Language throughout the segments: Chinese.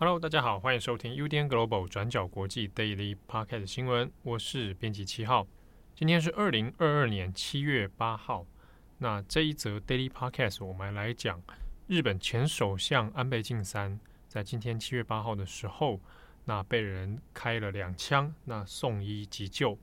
Hello，大家好，欢迎收听 UDN Global 转角国际 Daily Podcast 新闻，我是编辑七号。今天是二零二二年七月八号。那这一则 Daily Podcast 我们来讲日本前首相安倍晋三在今天七月八号的时候，那被人开了两枪，那送医急救。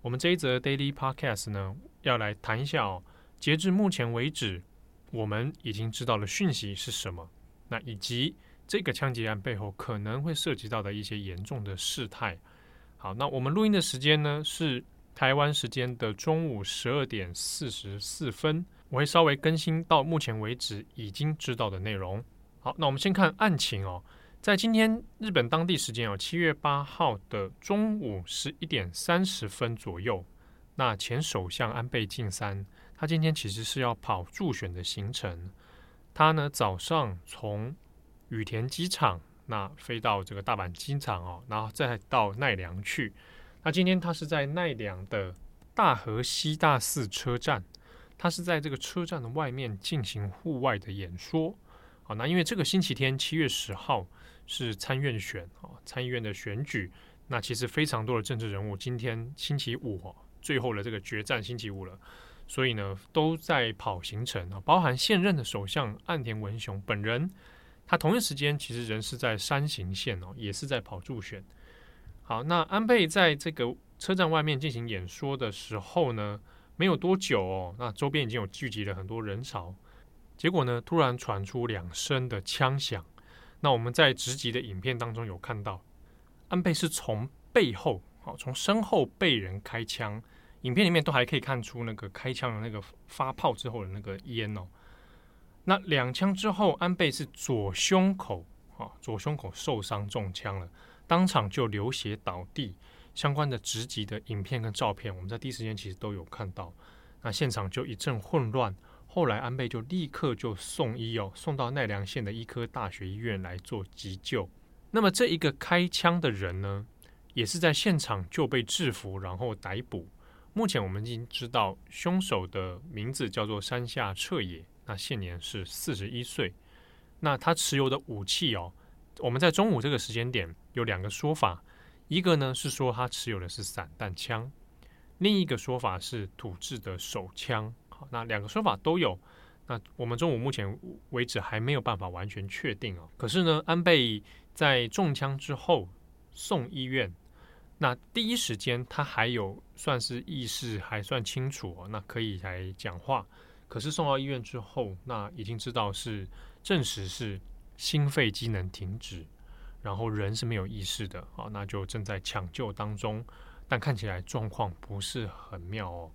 我们这一则 Daily Podcast 呢，要来谈一下哦，截至目前为止，我们已经知道了讯息是什么，那以及。这个枪击案背后可能会涉及到的一些严重的事态。好，那我们录音的时间呢是台湾时间的中午十二点四十四分。我会稍微更新到目前为止已经知道的内容。好，那我们先看案情哦，在今天日本当地时间哦七月八号的中午十一点三十分左右，那前首相安倍晋三他今天其实是要跑助选的行程。他呢早上从羽田机场，那飞到这个大阪机场哦，然后再到奈良去。那今天他是在奈良的大和西大寺车站，他是在这个车站的外面进行户外的演说。好，那因为这个星期天七月十号是参院选啊，参议院的选举。那其实非常多的政治人物今天星期五哦，最后的这个决战星期五了，所以呢都在跑行程啊，包含现任的首相岸田文雄本人。他同一时间其实人是在山形县哦，也是在跑助选。好，那安倍在这个车站外面进行演说的时候呢，没有多久哦，那周边已经有聚集了很多人潮。结果呢，突然传出两声的枪响。那我们在直击的影片当中有看到，安倍是从背后，好，从身后被人开枪。影片里面都还可以看出那个开枪的那个发炮之后的那个烟哦。那两枪之后，安倍是左胸口啊，左胸口受伤中枪了，当场就流血倒地。相关的直击的影片跟照片，我们在第一时间其实都有看到。那现场就一阵混乱，后来安倍就立刻就送医哦，送到奈良县的医科大学医院来做急救。那么这一个开枪的人呢，也是在现场就被制服，然后逮捕。目前我们已经知道凶手的名字叫做山下彻也。那现年是四十一岁，那他持有的武器哦，我们在中午这个时间点有两个说法，一个呢是说他持有的是散弹枪，另一个说法是土制的手枪。好，那两个说法都有。那我们中午目前为止还没有办法完全确定哦。可是呢，安倍在中枪之后送医院，那第一时间他还有算是意识还算清楚哦，那可以来讲话。可是送到医院之后，那已经知道是证实是心肺机能停止，然后人是没有意识的啊，那就正在抢救当中，但看起来状况不是很妙哦。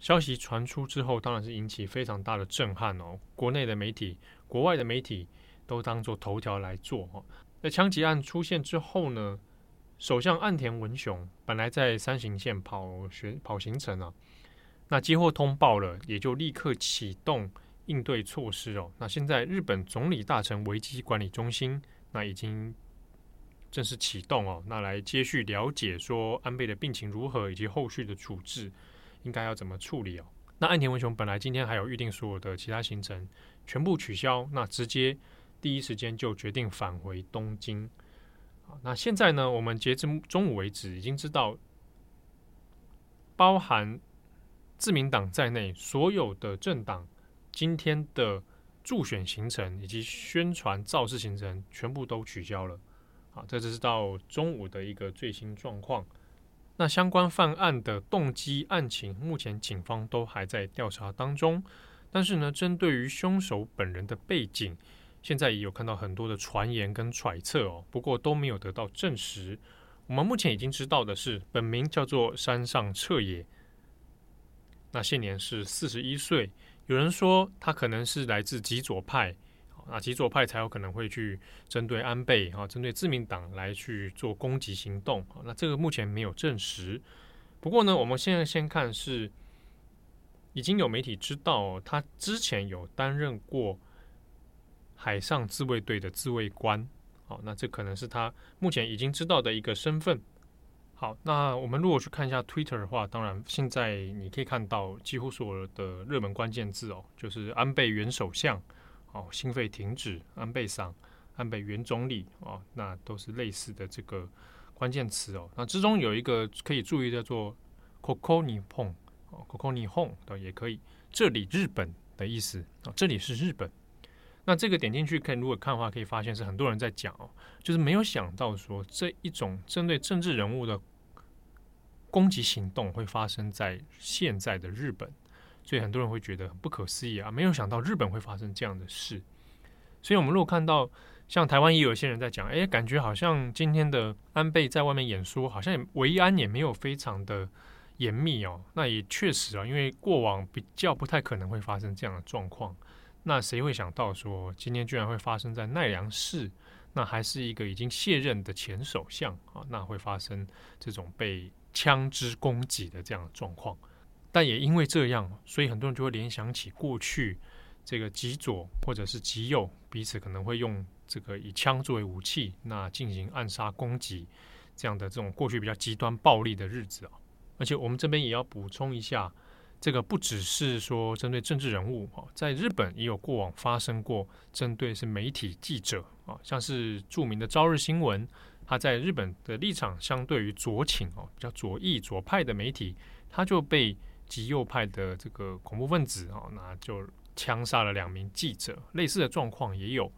消息传出之后，当然是引起非常大的震撼哦，国内的媒体、国外的媒体都当做头条来做哦。在枪击案出现之后呢，首相岸田文雄本来在三行线跑学跑行程啊。那接获通报了，也就立刻启动应对措施哦。那现在日本总理大臣危机管理中心那已经正式启动哦。那来接续了解说安倍的病情如何，以及后续的处置应该要怎么处理哦。那岸田文雄本来今天还有预定所有的其他行程全部取消，那直接第一时间就决定返回东京。那现在呢，我们截至中午为止已经知道包含。自民党在内所有的政党今天的助选行程以及宣传造势行程全部都取消了。好，这只是到中午的一个最新状况。那相关犯案的动机案情，目前警方都还在调查当中。但是呢，针对于凶手本人的背景，现在也有看到很多的传言跟揣测哦，不过都没有得到证实。我们目前已经知道的是，本名叫做山上彻也。那现年是四十一岁，有人说他可能是来自极左派，那极左派才有可能会去针对安倍啊，针对自民党来去做攻击行动。那这个目前没有证实。不过呢，我们现在先看是已经有媒体知道，他之前有担任过海上自卫队的自卫官。好，那这可能是他目前已经知道的一个身份。好，那我们如果去看一下 Twitter 的话，当然现在你可以看到几乎所有的热门关键字哦，就是安倍元首相，哦，心肺停止，安倍桑，安倍原总理哦，那都是类似的这个关键词哦。那之中有一个可以注意叫做 “koko Nippon” 哦，“koko Nippon” 的也可以，这里日本的意思啊，这里是日本。那这个点进去看，如果看的话，可以发现是很多人在讲哦，就是没有想到说这一种针对政治人物的攻击行动会发生在现在的日本，所以很多人会觉得很不可思议啊，没有想到日本会发生这样的事。所以，我们如果看到像台湾也有些人在讲，哎，感觉好像今天的安倍在外面演说，好像也维安也没有非常的严密哦。那也确实啊，因为过往比较不太可能会发生这样的状况。那谁会想到说今天居然会发生在奈良市？那还是一个已经卸任的前首相啊，那会发生这种被枪支攻击的这样的状况。但也因为这样，所以很多人就会联想起过去这个极左或者是极右彼此可能会用这个以枪作为武器，那进行暗杀攻击这样的这种过去比较极端暴力的日子啊。而且我们这边也要补充一下。这个不只是说针对政治人物啊，在日本也有过往发生过针对是媒体记者啊，像是著名的朝日新闻，他在日本的立场相对于左倾哦，比较左翼左派的媒体，他就被极右派的这个恐怖分子啊，那就枪杀了两名记者，类似的状况也有。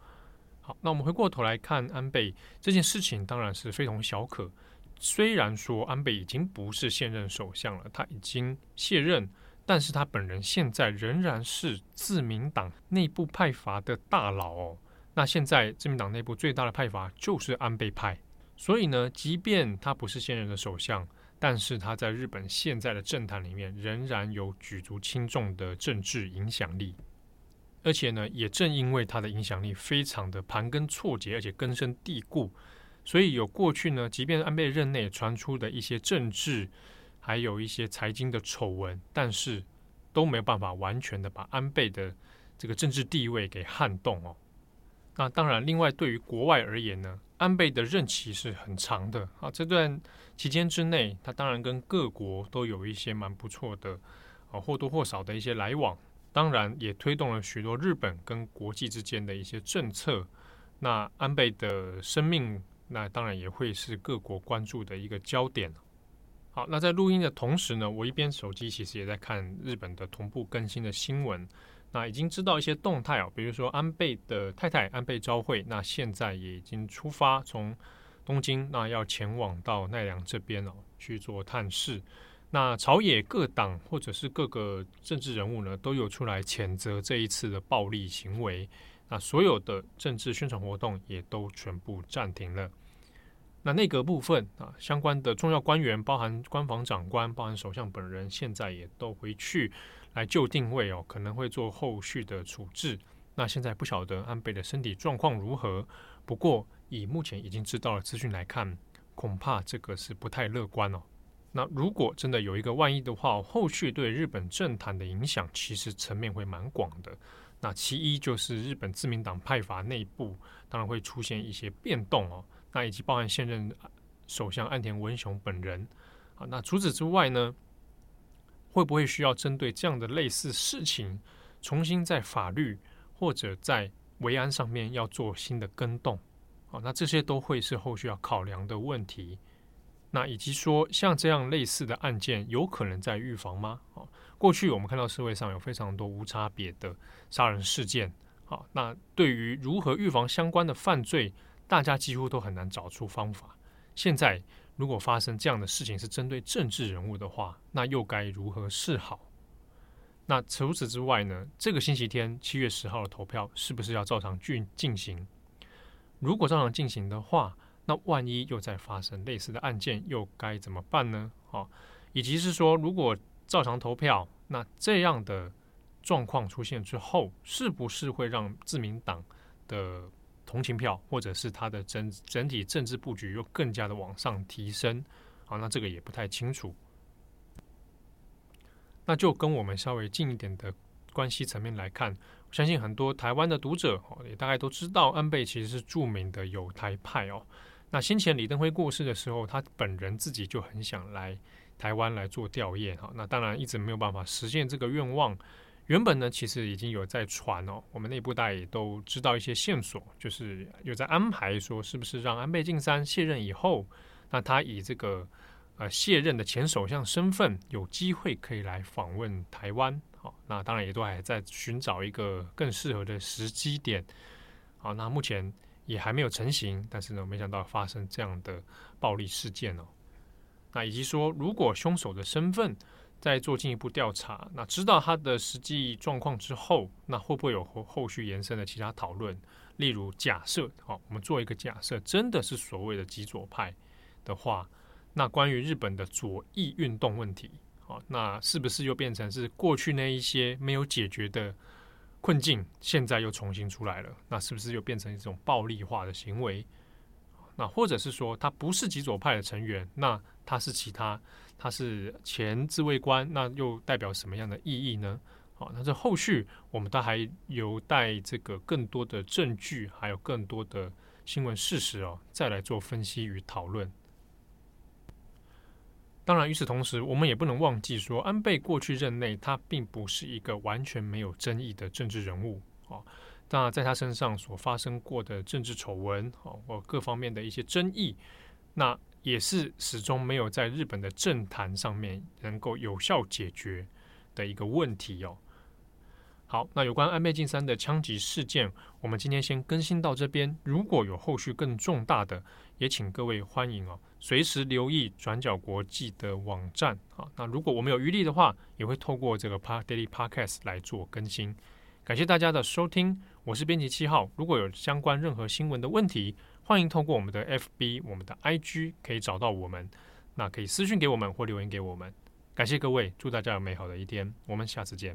好，那我们回过头来看安倍这件事情，当然是非同小可。虽然说安倍已经不是现任首相了，他已经卸任。但是他本人现在仍然是自民党内部派阀的大佬哦。那现在自民党内部最大的派阀就是安倍派，所以呢，即便他不是现任的首相，但是他在日本现在的政坛里面仍然有举足轻重的政治影响力。而且呢，也正因为他的影响力非常的盘根错节，而且根深蒂固，所以有过去呢，即便安倍任内传出的一些政治。还有一些财经的丑闻，但是都没有办法完全的把安倍的这个政治地位给撼动哦。那当然，另外对于国外而言呢，安倍的任期是很长的啊。这段期间之内，他当然跟各国都有一些蛮不错的啊，或多或少的一些来往。当然，也推动了许多日本跟国际之间的一些政策。那安倍的生命，那当然也会是各国关注的一个焦点。好，那在录音的同时呢，我一边手机其实也在看日本的同步更新的新闻。那已经知道一些动态哦，比如说安倍的太太安倍昭惠，那现在也已经出发从东京，那要前往到奈良这边哦去做探视。那朝野各党或者是各个政治人物呢，都有出来谴责这一次的暴力行为。那所有的政治宣传活动也都全部暂停了。那内阁部分啊，相关的重要官员，包含官房长官，包含首相本人，现在也都回去来就定位哦，可能会做后续的处置。那现在不晓得安倍的身体状况如何，不过以目前已经知道的资讯来看，恐怕这个是不太乐观哦。那如果真的有一个万一的话，后续对日本政坛的影响其实层面会蛮广的。那其一就是日本自民党派阀内部当然会出现一些变动哦。那以及包含现任首相岸田文雄本人啊，那除此之外呢，会不会需要针对这样的类似事情，重新在法律或者在维安上面要做新的更动？啊，那这些都会是后续要考量的问题。那以及说，像这样类似的案件，有可能在预防吗？啊，过去我们看到社会上有非常多无差别的杀人事件，啊，那对于如何预防相关的犯罪？大家几乎都很难找出方法。现在，如果发生这样的事情是针对政治人物的话，那又该如何是好？那除此之外呢？这个星期天七月十号的投票是不是要照常进进行？如果照常进行的话，那万一又再发生类似的案件，又该怎么办呢？好，以及是说，如果照常投票，那这样的状况出现之后，是不是会让自民党的同情票，或者是他的整整体政治布局又更加的往上提升，好，那这个也不太清楚。那就跟我们稍微近一点的关系层面来看，我相信很多台湾的读者哦，也大概都知道，安倍其实是著名的友台派哦。那先前李登辉过世的时候，他本人自己就很想来台湾来做吊唁哈，那当然一直没有办法实现这个愿望。原本呢，其实已经有在传哦，我们内部大家也都知道一些线索，就是有在安排说，是不是让安倍晋三卸任以后，那他以这个呃卸任的前首相身份，有机会可以来访问台湾。好，那当然也都还在寻找一个更适合的时机点。好，那目前也还没有成型，但是呢，没想到发生这样的暴力事件哦。那以及说，如果凶手的身份，在做进一步调查，那知道他的实际状况之后，那会不会有后后续延伸的其他讨论？例如，假设，好，我们做一个假设，真的是所谓的极左派的话，那关于日本的左翼运动问题，好，那是不是又变成是过去那一些没有解决的困境，现在又重新出来了？那是不是又变成一种暴力化的行为？那或者是说，他不是极左派的成员，那他是其他？他是前自卫官，那又代表什么样的意义呢？好，那这后续我们都还有待这个更多的证据，还有更多的新闻事实哦，再来做分析与讨论。当然，与此同时，我们也不能忘记说，安倍过去任内他并不是一个完全没有争议的政治人物啊。那在他身上所发生过的政治丑闻啊，或各方面的一些争议，那。也是始终没有在日本的政坛上面能够有效解决的一个问题哦。好，那有关安倍晋三的枪击事件，我们今天先更新到这边。如果有后续更重大的，也请各位欢迎哦，随时留意转角国际的网站啊。那如果我们有余力的话，也会透过这个 Park Daily Podcast 来做更新。感谢大家的收听，我是编辑七号。如果有相关任何新闻的问题，欢迎透过我们的 FB、我们的 IG 可以找到我们，那可以私讯给我们或留言给我们。感谢各位，祝大家有美好的一天，我们下次见。